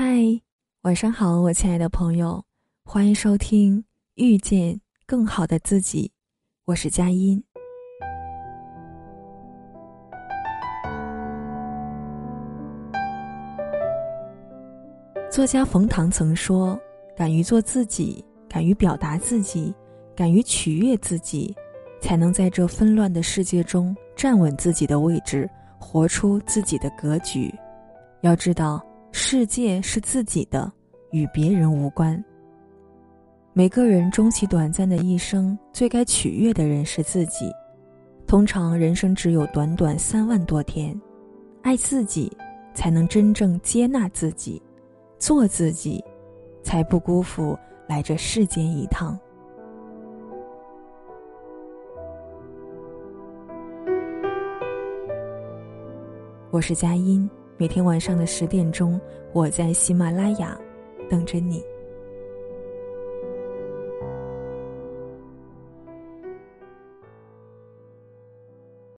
嗨，晚上好，我亲爱的朋友，欢迎收听《遇见更好的自己》，我是佳音。作家冯唐曾说：“敢于做自己，敢于表达自己，敢于取悦自己，才能在这纷乱的世界中站稳自己的位置，活出自己的格局。要知道。”世界是自己的，与别人无关。每个人终其短暂的一生，最该取悦的人是自己。通常人生只有短短三万多天，爱自己，才能真正接纳自己，做自己，才不辜负来这世间一趟。我是佳音。每天晚上的十点钟，我在喜马拉雅等着你。